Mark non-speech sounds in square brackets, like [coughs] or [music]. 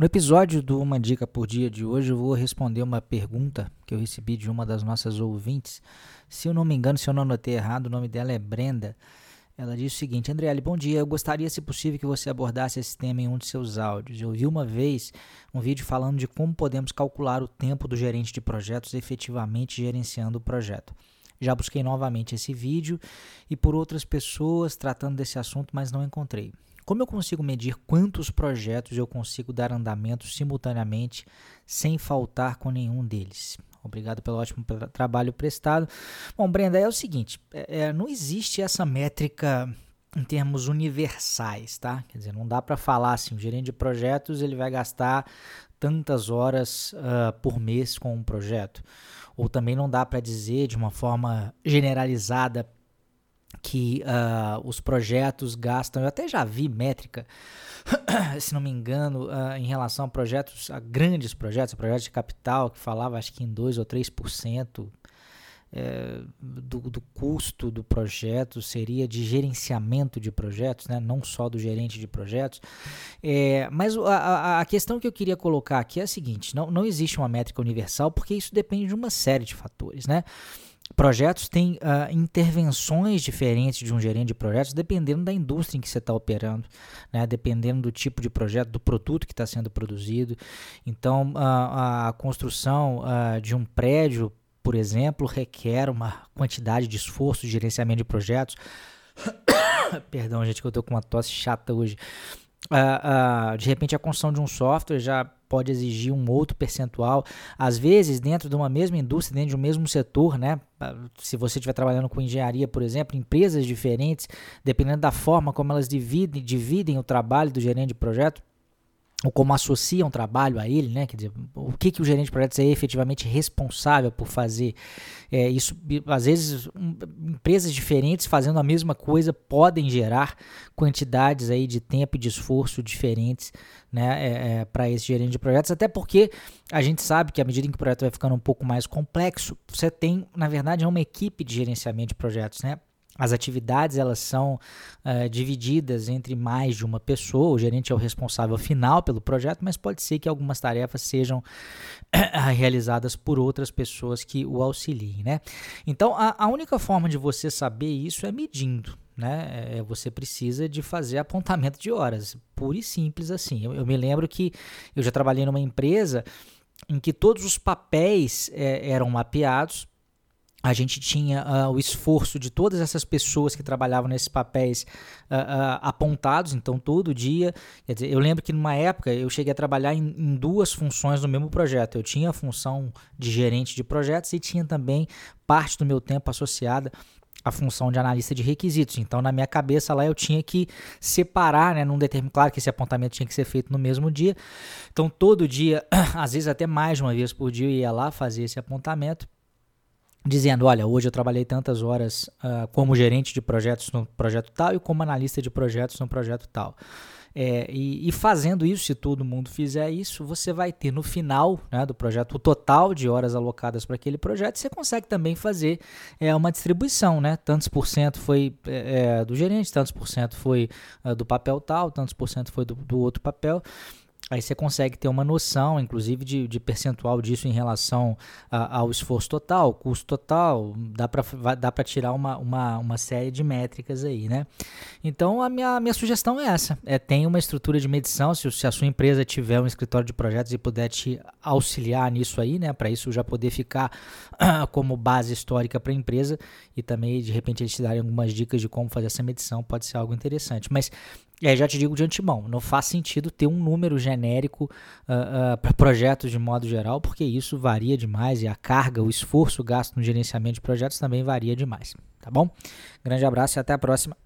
No episódio do Uma Dica por Dia de hoje, eu vou responder uma pergunta que eu recebi de uma das nossas ouvintes. Se eu não me engano, se eu não anotei errado, o nome dela é Brenda. Ela diz o seguinte: Andriele, bom dia. Eu gostaria, se possível, que você abordasse esse tema em um de seus áudios. Eu vi uma vez um vídeo falando de como podemos calcular o tempo do gerente de projetos efetivamente gerenciando o projeto. Já busquei novamente esse vídeo e por outras pessoas tratando desse assunto, mas não encontrei. Como eu consigo medir quantos projetos eu consigo dar andamento simultaneamente sem faltar com nenhum deles? Obrigado pelo ótimo trabalho prestado. Bom, Brenda, é o seguinte: é, é, não existe essa métrica em termos universais, tá? Quer dizer, não dá para falar assim, o gerente de projetos ele vai gastar tantas horas uh, por mês com um projeto. Ou também não dá para dizer de uma forma generalizada que uh, os projetos gastam. Eu até já vi métrica, [coughs] se não me engano, uh, em relação a projetos, a grandes projetos, projetos de capital, que falava acho que em 2 ou 3% é, do, do custo do projeto seria de gerenciamento de projetos, né? não só do gerente de projetos. É, mas a, a, questão que eu queria colocar aqui é a seguinte: não, não existe uma métrica universal, porque isso depende de uma série de fatores. Né? Projetos têm uh, intervenções diferentes de um gerente de projetos dependendo da indústria em que você está operando, né? dependendo do tipo de projeto, do produto que está sendo produzido. Então, uh, a construção uh, de um prédio, por exemplo, requer uma quantidade de esforço de gerenciamento de projetos. [coughs] Perdão, gente, que eu estou com uma tosse chata hoje. De repente a construção de um software já pode exigir um outro percentual. Às vezes, dentro de uma mesma indústria, dentro de um mesmo setor, né? Se você estiver trabalhando com engenharia, por exemplo, empresas diferentes, dependendo da forma como elas dividem, dividem o trabalho do gerente de projeto, ou como associam trabalho a ele, né? Quer dizer, o que, que o gerente de projetos é efetivamente responsável por fazer. É, isso, às vezes, um, empresas diferentes fazendo a mesma coisa podem gerar quantidades aí de tempo e de esforço diferentes né, é, é, para esse gerente de projetos, até porque a gente sabe que à medida que o projeto vai ficando um pouco mais complexo, você tem, na verdade, uma equipe de gerenciamento de projetos, né? As atividades elas são uh, divididas entre mais de uma pessoa. O gerente é o responsável final pelo projeto, mas pode ser que algumas tarefas sejam [coughs] realizadas por outras pessoas que o auxiliem. Né? Então, a, a única forma de você saber isso é medindo. Né? É, você precisa de fazer apontamento de horas, pura e simples assim. Eu, eu me lembro que eu já trabalhei numa empresa em que todos os papéis é, eram mapeados a gente tinha uh, o esforço de todas essas pessoas que trabalhavam nesses papéis uh, uh, apontados, então todo dia. Quer dizer, eu lembro que numa época eu cheguei a trabalhar em, em, duas funções no mesmo projeto. Eu tinha a função de gerente de projetos e tinha também parte do meu tempo associada à função de analista de requisitos. Então, na minha cabeça lá eu tinha que separar, né, num determinado, claro que esse apontamento tinha que ser feito no mesmo dia. Então, todo dia, [clears throat] às vezes até mais de uma vez por dia eu ia lá fazer esse apontamento dizendo, olha, hoje eu trabalhei tantas horas uh, como gerente de projetos no projeto tal e como analista de projetos no projeto tal. É, e, e, fazendo isso, se todo mundo fizer isso, você vai ter no final né, do projeto o total de horas alocadas para aquele projeto. Você consegue também fazer é, uma distribuição, né? Tantos por cento foi é, é do gerente, tantos por cento foi uh, do papel tal, tantos por cento foi do, do outro papel. Aí você consegue ter uma noção, inclusive, de, de percentual disso em relação a, ao esforço total, custo total. Dá para dá tirar uma, uma, uma série de métricas aí, né? Então, a minha, minha sugestão é essa. É, tem uma estrutura de medição, se, se a sua empresa tiver um escritório de projetos e puder te auxiliar nisso aí, né? Para isso já poder ficar [clears throat] como base histórica para a empresa e também, de repente, eles te darem algumas dicas de como fazer essa medição, pode ser algo interessante. Mas é, já te digo de antemão, não faz sentido ter um número genérico uh, uh, para projetos de modo geral, porque isso varia demais e a carga, o esforço gasto no gerenciamento de projetos também varia demais. Tá bom? Grande abraço e até a próxima.